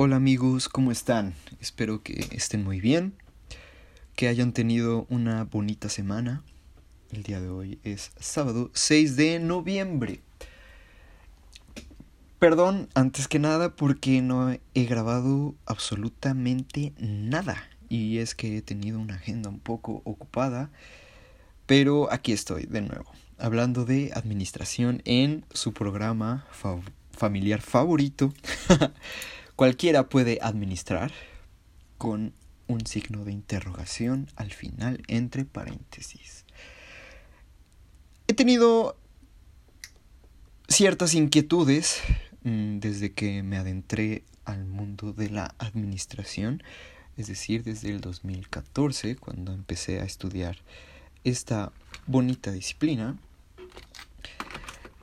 Hola amigos, ¿cómo están? Espero que estén muy bien, que hayan tenido una bonita semana. El día de hoy es sábado 6 de noviembre. Perdón, antes que nada, porque no he grabado absolutamente nada. Y es que he tenido una agenda un poco ocupada. Pero aquí estoy de nuevo, hablando de administración en su programa familiar favorito. Cualquiera puede administrar con un signo de interrogación al final entre paréntesis. He tenido ciertas inquietudes mm, desde que me adentré al mundo de la administración, es decir, desde el 2014, cuando empecé a estudiar esta bonita disciplina.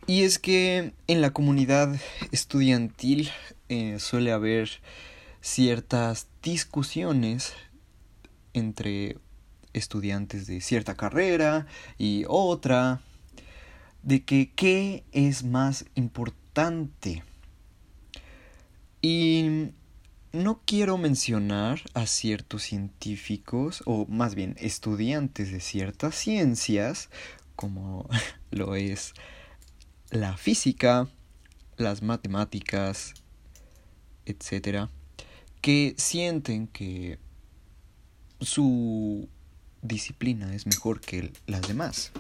Y es que en la comunidad estudiantil eh, suele haber ciertas discusiones entre estudiantes de cierta carrera y otra de que qué es más importante. Y no quiero mencionar a ciertos científicos, o más bien estudiantes de ciertas ciencias, como lo es la física, las matemáticas, etcétera, que sienten que su disciplina es mejor que las demás.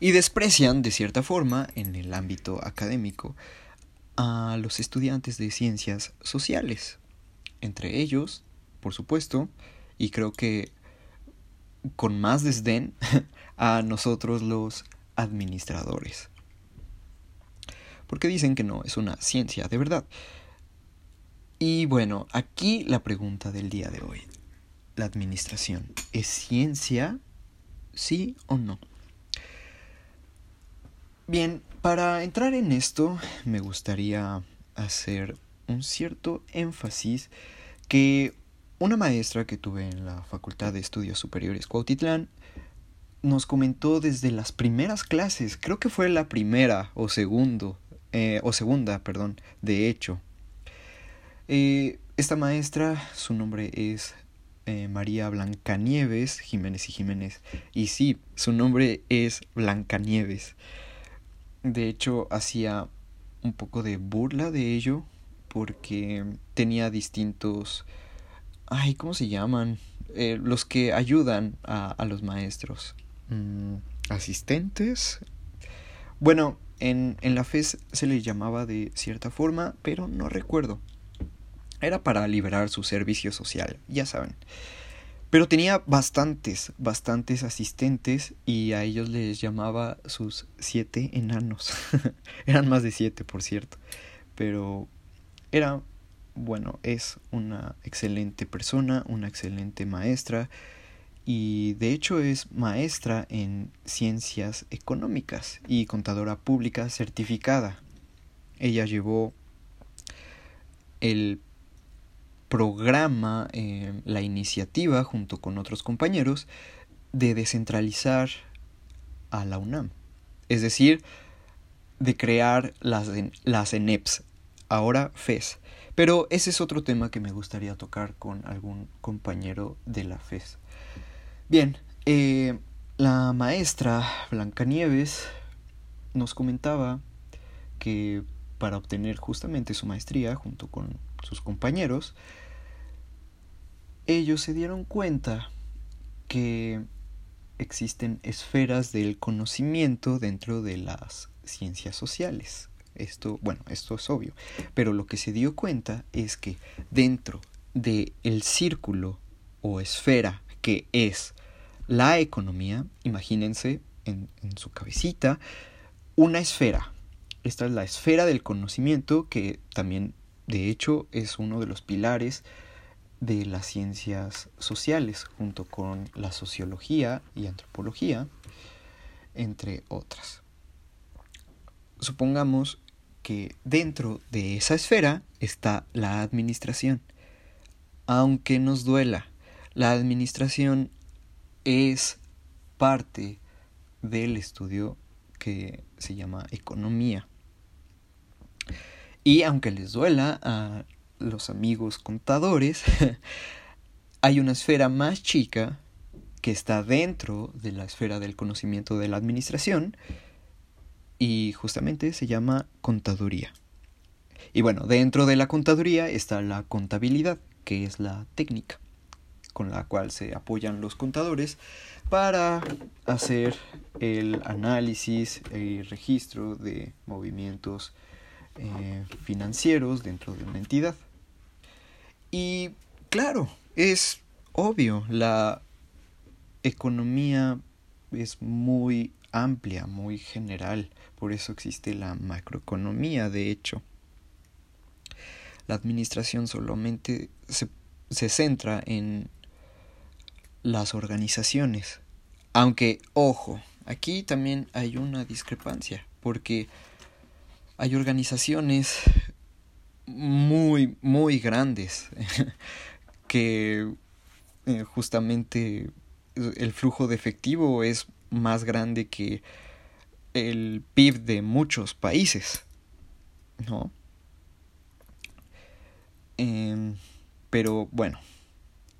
Y desprecian, de cierta forma, en el ámbito académico, a los estudiantes de ciencias sociales. Entre ellos, por supuesto, y creo que con más desdén, a nosotros los administradores. Porque dicen que no es una ciencia de verdad. Y bueno, aquí la pregunta del día de hoy. ¿La administración es ciencia? ¿Sí o no? Bien, para entrar en esto me gustaría hacer un cierto énfasis que una maestra que tuve en la Facultad de Estudios Superiores Cuautitlán nos comentó desde las primeras clases, creo que fue la primera o segundo, eh, o segunda, perdón, de hecho. Eh, esta maestra, su nombre es eh, María Blancanieves Jiménez y Jiménez. Y sí, su nombre es Blancanieves. De hecho, hacía un poco de burla de ello porque tenía distintos... Ay, ¿cómo se llaman? los que ayudan a, a los maestros. Mm, asistentes. Bueno, en, en la FES se les llamaba de cierta forma, pero no recuerdo. Era para liberar su servicio social, ya saben. Pero tenía bastantes, bastantes asistentes y a ellos les llamaba sus siete enanos. Eran más de siete, por cierto. Pero era, bueno, es una excelente persona, una excelente maestra y de hecho es maestra en ciencias económicas y contadora pública certificada. Ella llevó el programa, eh, la iniciativa junto con otros compañeros de descentralizar a la UNAM. Es decir, de crear las, las ENEPS, ahora FES. Pero ese es otro tema que me gustaría tocar con algún compañero de la FES. Bien, eh, la maestra Blancanieves nos comentaba que para obtener justamente su maestría junto con sus compañeros, ellos se dieron cuenta que existen esferas del conocimiento dentro de las ciencias sociales. Esto, bueno, esto es obvio, pero lo que se dio cuenta es que dentro del el círculo o esfera que es la economía, imagínense en, en su cabecita, una esfera. Esta es la esfera del conocimiento que también, de hecho, es uno de los pilares de las ciencias sociales, junto con la sociología y antropología, entre otras. Supongamos que dentro de esa esfera está la administración. Aunque nos duela, la administración es parte del estudio que se llama economía. Y aunque les duela a los amigos contadores, hay una esfera más chica que está dentro de la esfera del conocimiento de la administración y justamente se llama contaduría. Y bueno, dentro de la contaduría está la contabilidad, que es la técnica con la cual se apoyan los contadores para hacer el análisis y registro de movimientos eh, financieros dentro de una entidad. Y claro, es obvio, la economía es muy amplia, muy general, por eso existe la macroeconomía, de hecho. La administración solamente se, se centra en las organizaciones. Aunque, ojo, aquí también hay una discrepancia, porque hay organizaciones muy, muy grandes que eh, justamente el flujo de efectivo es más grande que el PIB de muchos países, ¿no? Em, pero bueno,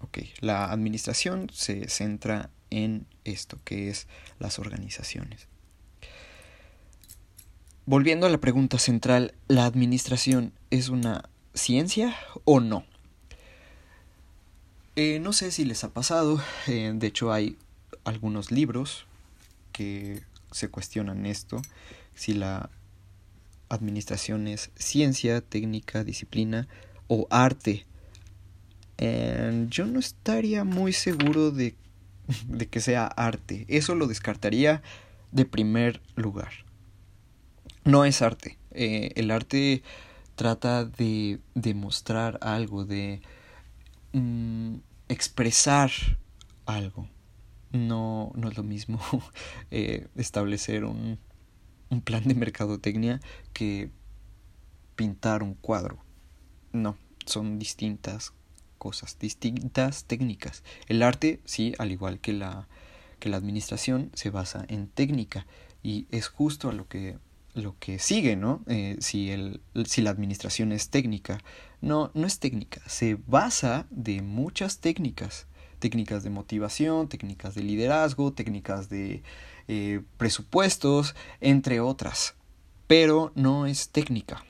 ok, la administración se centra en esto, que es las organizaciones. Volviendo a la pregunta central, ¿la administración es una ciencia o no? Eh, no sé si les ha pasado, eh, de hecho hay algunos libros que se cuestionan esto, si la administración es ciencia, técnica, disciplina o arte. Eh, yo no estaría muy seguro de, de que sea arte, eso lo descartaría de primer lugar. No es arte, el arte trata de demostrar algo, de Mm, expresar algo. No, no es lo mismo eh, establecer un, un plan de mercadotecnia que pintar un cuadro. No, son distintas cosas, distintas técnicas. El arte, sí, al igual que la, que la administración, se basa en técnica y es justo a lo que lo que sigue, ¿no? Eh, si, el, si la administración es técnica. No, no es técnica, se basa de muchas técnicas. Técnicas de motivación, técnicas de liderazgo, técnicas de eh, presupuestos, entre otras. Pero no es técnica.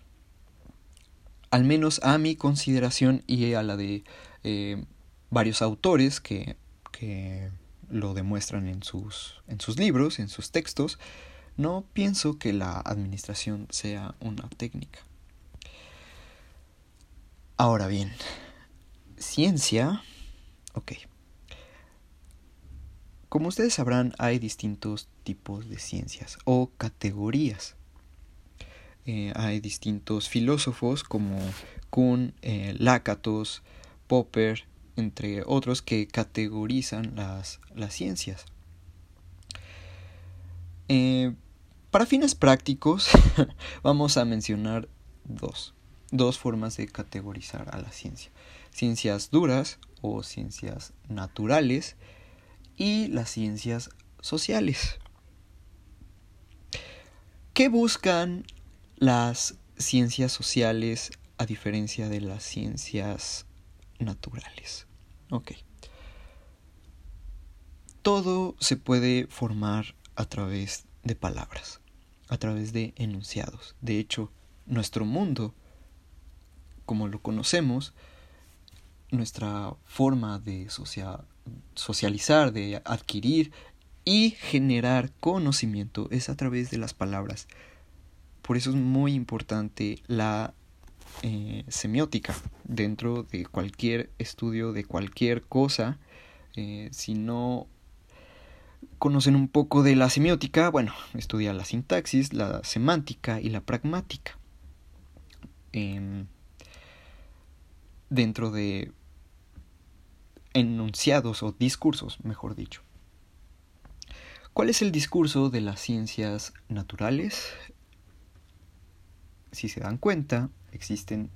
Al menos a mi consideración y a la de eh, varios autores que, que lo demuestran en sus, en sus libros, en sus textos, no pienso que la administración sea una técnica. Ahora bien, ciencia, ok. Como ustedes sabrán, hay distintos tipos de ciencias o categorías. Eh, hay distintos filósofos como Kuhn, eh, Lakatos, Popper, entre otros, que categorizan las, las ciencias. Eh, para fines prácticos, vamos a mencionar dos, dos formas de categorizar a la ciencia. Ciencias duras o ciencias naturales y las ciencias sociales. ¿Qué buscan las ciencias sociales a diferencia de las ciencias naturales? Ok. Todo se puede formar a través de palabras a través de enunciados. De hecho, nuestro mundo, como lo conocemos, nuestra forma de socializar, de adquirir y generar conocimiento es a través de las palabras. Por eso es muy importante la eh, semiótica dentro de cualquier estudio, de cualquier cosa. Eh, si no conocen un poco de la semiótica, bueno, estudia la sintaxis, la semántica y la pragmática. Em, dentro de enunciados o discursos, mejor dicho. ¿Cuál es el discurso de las ciencias naturales? Si se dan cuenta, existen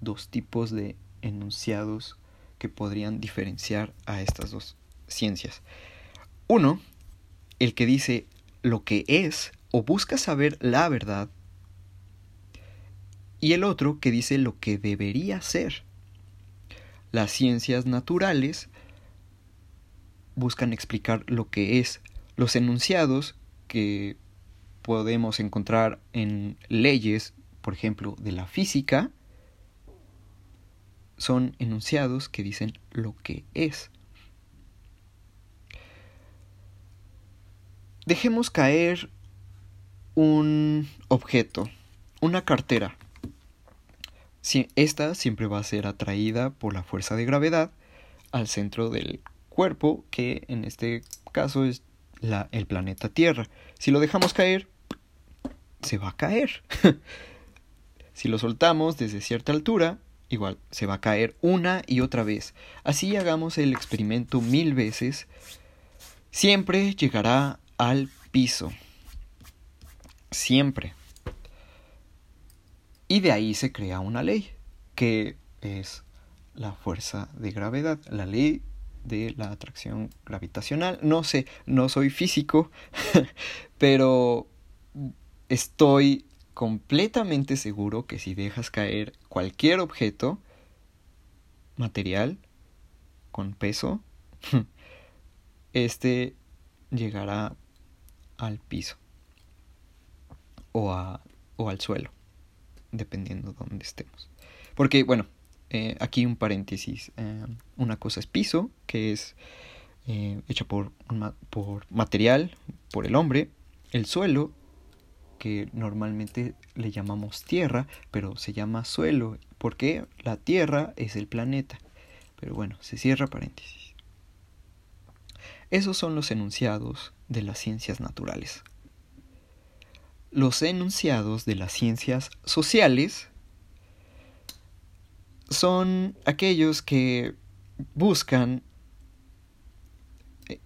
dos tipos de enunciados que podrían diferenciar a estas dos ciencias. Uno el que dice lo que es o busca saber la verdad y el otro que dice lo que debería ser. Las ciencias naturales buscan explicar lo que es. Los enunciados que podemos encontrar en leyes, por ejemplo, de la física, son enunciados que dicen lo que es. Dejemos caer un objeto, una cartera. Esta siempre va a ser atraída por la fuerza de gravedad al centro del cuerpo, que en este caso es la, el planeta Tierra. Si lo dejamos caer, se va a caer. si lo soltamos desde cierta altura, igual se va a caer una y otra vez. Así hagamos el experimento mil veces, siempre llegará al piso. Siempre. Y de ahí se crea una ley, que es la fuerza de gravedad, la ley de la atracción gravitacional. No sé, no soy físico, pero estoy completamente seguro que si dejas caer cualquier objeto material con peso, este llegará al piso o, a, o al suelo, dependiendo de dónde estemos. Porque, bueno, eh, aquí un paréntesis. Eh, una cosa es piso, que es eh, hecha por, por material, por el hombre. El suelo que normalmente le llamamos tierra, pero se llama suelo, porque la tierra es el planeta. Pero bueno, se cierra paréntesis. Esos son los enunciados de las ciencias naturales. Los enunciados de las ciencias sociales son aquellos que buscan eh,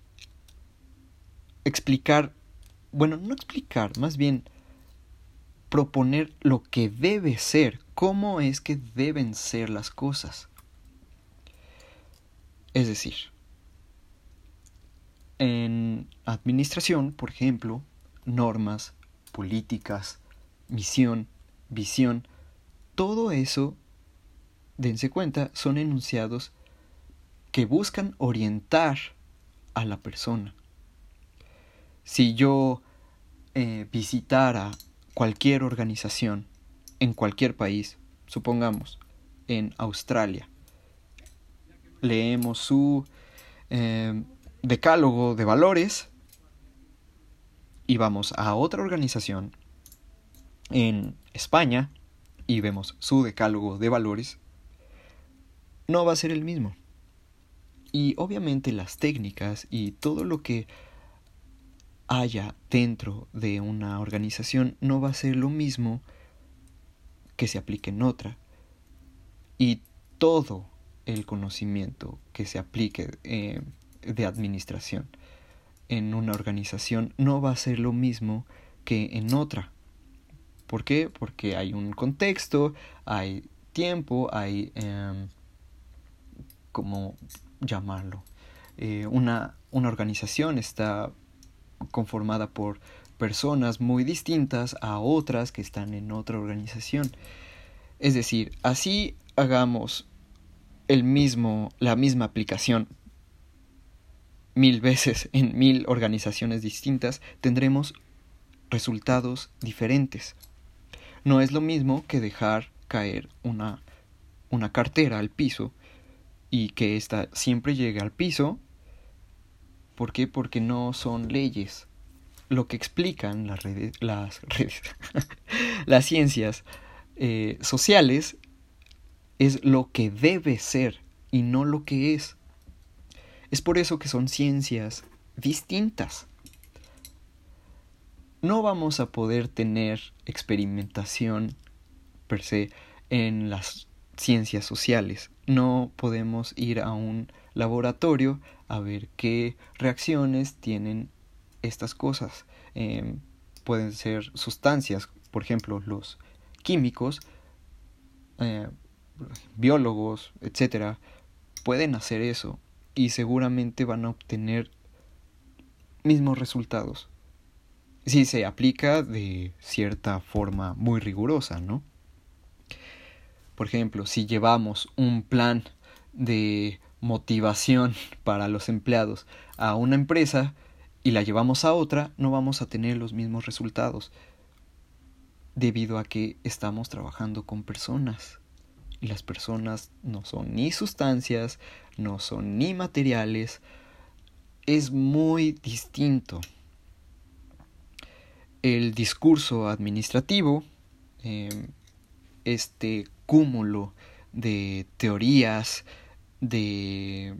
explicar, bueno, no explicar, más bien proponer lo que debe ser, cómo es que deben ser las cosas. Es decir, en administración, por ejemplo, normas, políticas, misión, visión, todo eso, dense cuenta, son enunciados que buscan orientar a la persona. Si yo eh, visitara cualquier organización en cualquier país, supongamos en Australia, leemos su eh, decálogo de valores y vamos a otra organización en España y vemos su decálogo de valores, no va a ser el mismo. Y obviamente las técnicas y todo lo que haya dentro de una organización no va a ser lo mismo que se aplique en otra. Y todo el conocimiento que se aplique eh, de administración en una organización no va a ser lo mismo que en otra. ¿Por qué? Porque hay un contexto, hay tiempo, hay... Eh, ¿Cómo llamarlo? Eh, una, una organización está conformada por personas muy distintas a otras que están en otra organización. Es decir, así hagamos el mismo, la misma aplicación mil veces en mil organizaciones distintas, tendremos resultados diferentes. No es lo mismo que dejar caer una, una cartera al piso y que ésta siempre llegue al piso ¿Por qué? Porque no son leyes. Lo que explican las redes, las, redes, las ciencias eh, sociales es lo que debe ser y no lo que es. Es por eso que son ciencias distintas. No vamos a poder tener experimentación per se en las ciencias sociales. No podemos ir a un laboratorio a ver qué reacciones tienen estas cosas. Em, pueden ser sustancias, por ejemplo, los químicos, eh, biólogos, etcétera, pueden hacer eso y seguramente van a obtener mismos resultados. Si se aplica de cierta forma muy rigurosa, ¿no? Por ejemplo, si llevamos un plan de motivación para los empleados a una empresa y la llevamos a otra, no vamos a tener los mismos resultados debido a que estamos trabajando con personas las personas no son ni sustancias, no son ni materiales, es muy distinto. El discurso administrativo, em, este cúmulo de teorías, de...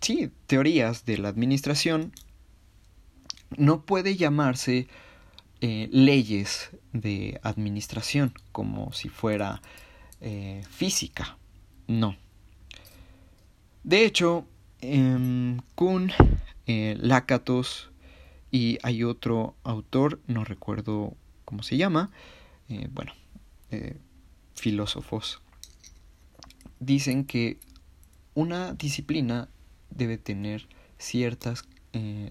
Sí, teorías de la administración, no puede llamarse eh, leyes de administración como si fuera eh, física. No. De hecho, eh, Kuhn, Lakatos y hay otro autor, no recuerdo cómo se llama, eh, bueno, eh, filósofos, dicen que una disciplina debe tener ciertas,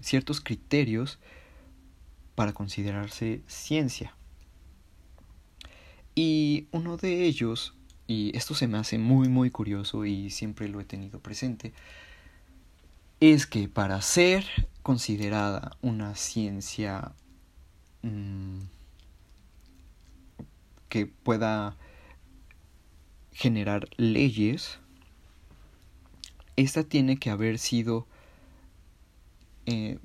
ciertos criterios para considerarse ciencia. Y uno de ellos, y esto se me hace muy muy curioso y siempre lo he tenido presente, es que para ser considerada una ciencia mmm, que pueda generar leyes, esta tiene que haber sido... Eh,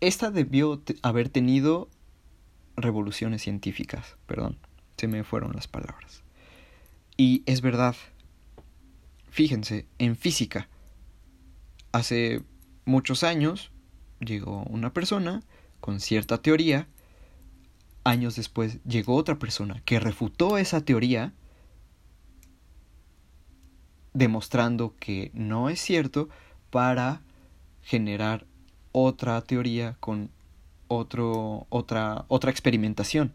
esta debió haber tenido revoluciones científicas, perdón, se me fueron las palabras. Y es verdad, fíjense, en física, hace muchos años llegó una persona con cierta teoría, años después llegó otra persona que refutó esa teoría, demostrando que no es cierto para generar otra teoría con otro, otra, otra experimentación.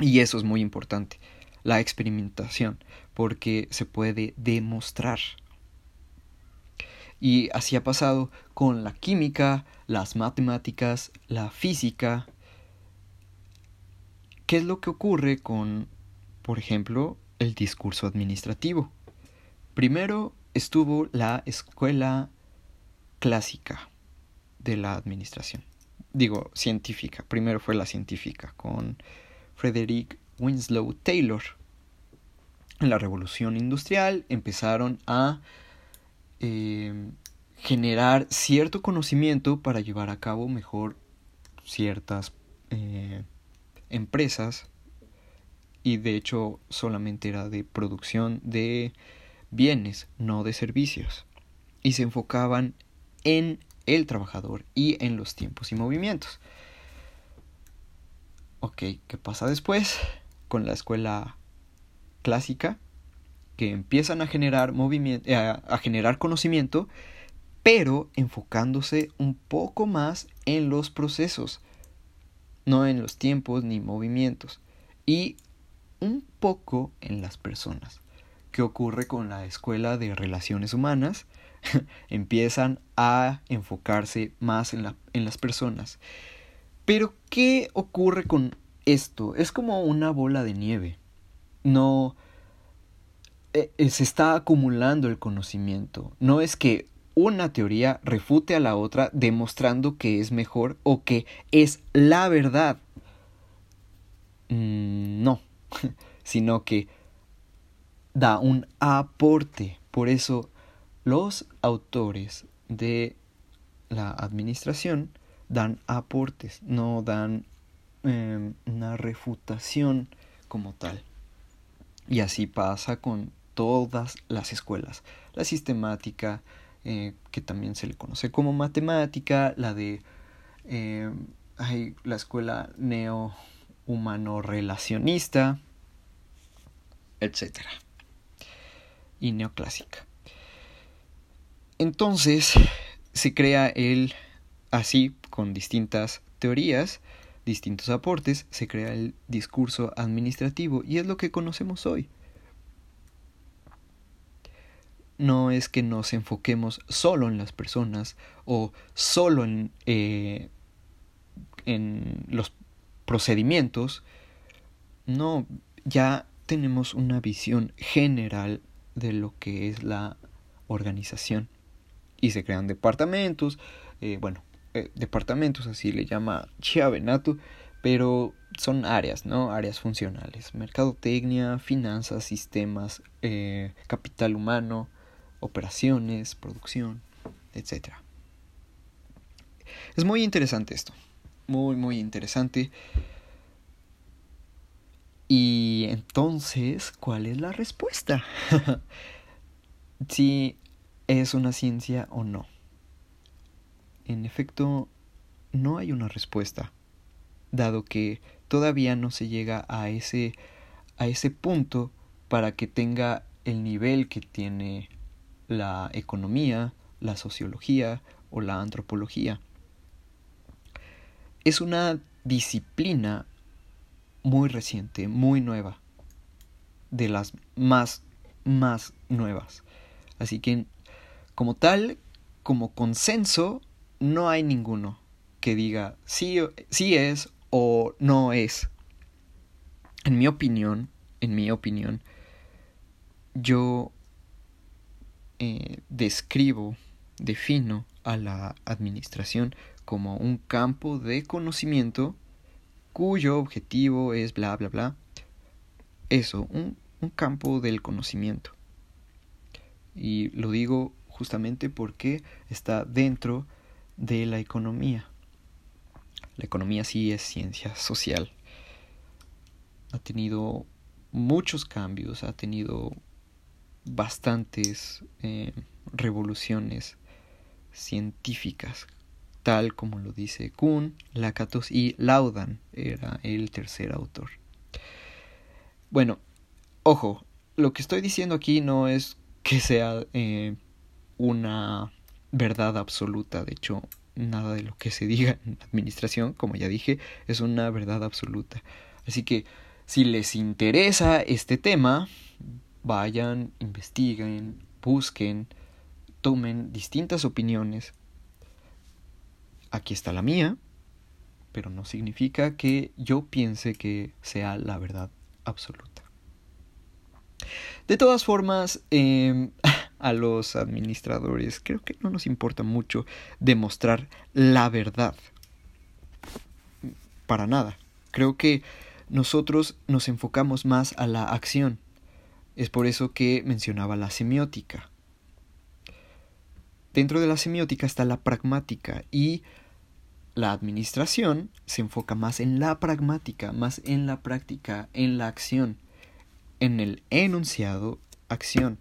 Y eso es muy importante, la experimentación, porque se puede demostrar. Y así ha pasado con la química, las matemáticas, la física. ¿Qué es lo que ocurre con, por ejemplo, el discurso administrativo? Primero estuvo la escuela clásica de la administración. Digo, científica. Primero fue la científica con Frederick Winslow Taylor. En la revolución industrial empezaron a eh, generar cierto conocimiento para llevar a cabo mejor ciertas eh, empresas y de hecho solamente era de producción de bienes, no de servicios. Y se enfocaban en el trabajador y en los tiempos y movimientos. Ok, ¿qué pasa después? Con la escuela clásica, que empiezan a generar movimiento, eh, a generar conocimiento, pero enfocándose un poco más en los procesos, no en los tiempos ni movimientos, y un poco en las personas. ¿Qué ocurre con la escuela de relaciones humanas? empiezan a enfocarse más en, la, en las personas. Pero, ¿qué ocurre con esto? Es como una bola de nieve. No eh, eh, se está acumulando el conocimiento. No es que una teoría refute a la otra demostrando que es mejor o que es la verdad. Mm, no, sino que da un aporte. Por eso los autores de la administración dan aportes, no dan eh, una refutación como tal. Y así pasa con todas las escuelas. La sistemática, eh, que también se le conoce como matemática, la de hay la escuela neo-humano relacionista, etc. Y neoclásica. Entonces se crea el, así, con distintas teorías, distintos aportes, se crea el discurso administrativo y es lo que conocemos hoy. No es que nos enfoquemos solo en las personas o solo en, eh, los procedimientos. No, ya tenemos una visión general de lo que es la organización. Y se crean departamentos, eh, bueno, departamentos así le llama Chiavenato, pero son áreas, ¿no? Áreas funcionales. Mercadotecnia, finanzas, sistemas, eh, capital humano, operaciones, producción, etc. Es muy interesante esto. Muy, muy interesante. Y entonces, ¿cuál es la respuesta? si es una ciencia o no. En efecto, no hay una respuesta, dado que todavía no se llega a ese, a ese punto para que tenga el nivel que tiene la economía, la sociología o la antropología. Es una disciplina muy reciente, muy nueva, de las más, más nuevas. Así que, como tal, como consenso, no hay ninguno que diga sí, sí es o no es. En mi opinión, en mi opinión, yo eh, describo, defino a la administración como un campo de conocimiento cuyo objetivo es bla, bla, bla. Eso, un, un campo del conocimiento. Y lo digo justamente porque está dentro de la economía. La economía sí es ciencia social. Ha tenido muchos cambios, ha tenido bastantes eh, revoluciones científicas tal como lo dice Kuhn, Lakatos y Laudan era el tercer autor. Bueno, ojo, lo que estoy diciendo aquí no es que sea eh, una verdad absoluta, de hecho, nada de lo que se diga en administración, como ya dije, es una verdad absoluta. Así que si les interesa este tema, vayan, investiguen, busquen, tomen distintas opiniones aquí está la mía, pero no significa que yo piense que sea la verdad absoluta. De todas formas, em, a los administradores creo que no nos importa mucho demostrar la verdad. Para nada. Creo que nosotros nos enfocamos más a la acción. Es por eso que mencionaba la semiótica. Dentro de la semiótica está la pragmática y la administración se enfoca más en la pragmática, más en la práctica, en la acción, en el enunciado acción.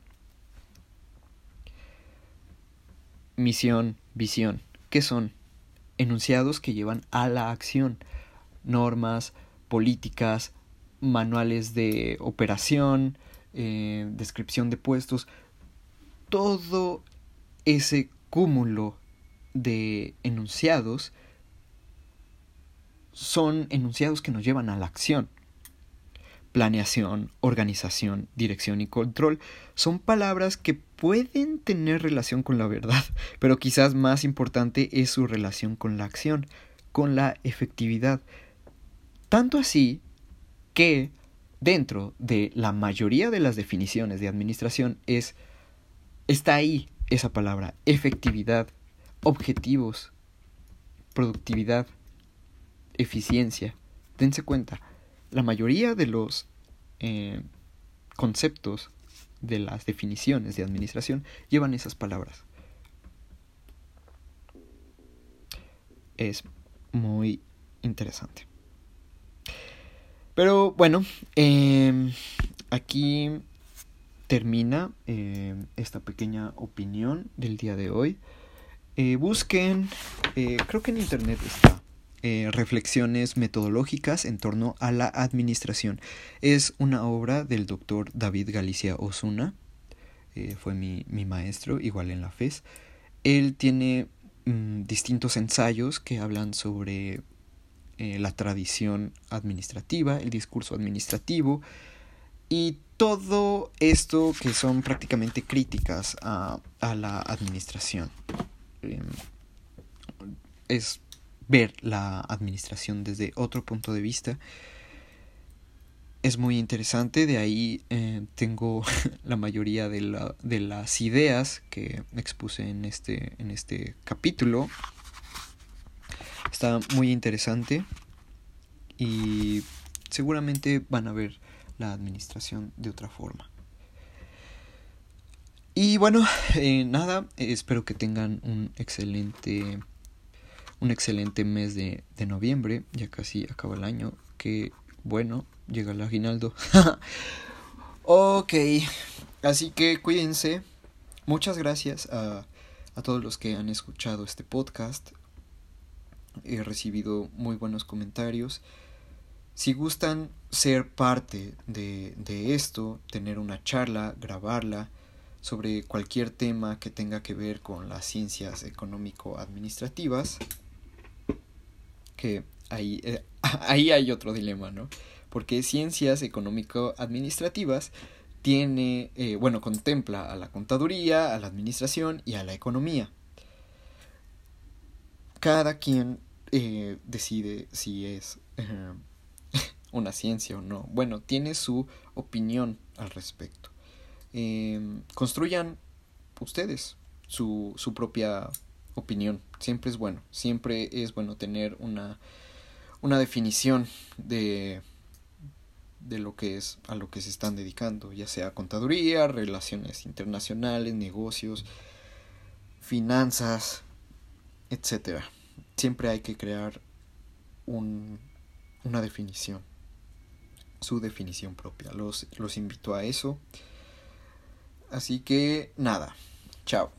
Misión, visión. ¿Qué son? Enunciados que llevan a la acción. Normas, políticas, manuales de operación, eh, descripción de puestos. Todo ese cúmulo de enunciados son enunciados que nos llevan a la acción. Planeación, organización, dirección y control son palabras que pueden tener relación con la verdad, pero quizás más importante es su relación con la acción, con la efectividad. Tanto así que dentro de la mayoría de las definiciones de administración es está ahí esa palabra, efectividad, objetivos, productividad, eficiencia. Dense cuenta, la mayoría de los eh, conceptos de las definiciones de administración llevan esas palabras. Es muy interesante. Pero bueno, em, aquí termina em, esta pequeña opinión del día de hoy. Eh, busquen, eh, creo que en internet está. Eh, reflexiones metodológicas en torno a la administración. Es una obra del doctor David Galicia Osuna, fue mi, maestro, igual en la FES. Él tiene mm, distintos ensayos que hablan sobre la tradición administrativa, el discurso administrativo y todo esto que son prácticamente críticas a, a la administración. Em, es ver la administración desde otro punto de vista. es muy interesante, de ahí eh, tengo la mayoría de, la, de, las ideas que expuse en este, en este capítulo. Está muy interesante y seguramente van a ver la administración de otra forma. Y bueno, eh, nada, espero que tengan un excelente un excelente mes de, de noviembre, ya casi acaba el año, que bueno, llega el aguinaldo. ok, así que cuídense. Muchas gracias a, a todos los que han escuchado este podcast. He recibido muy buenos comentarios. Si gustan ser parte de, de esto, tener una charla, grabarla sobre cualquier tema que tenga que ver con las ciencias económico-administrativas, que ahí, eh, ahí hay otro dilema, ¿no? Porque ciencias económico-administrativas tiene, eh, bueno, contempla a la contaduría, a la administración y a la economía. Cada quien eh, decide si es una ciencia o no. Bueno, tiene su opinión al respecto. Em, construyan ustedes su, su propia opinión. Siempre es bueno. Siempre es bueno tener una una definición de, de lo que es a lo que se están dedicando, ya sea contaduría, relaciones internacionales, negocios, finanzas, etcétera. Siempre hay que crear un, una definición, su definición propia. Los, los invito a eso. Así que nada, chao.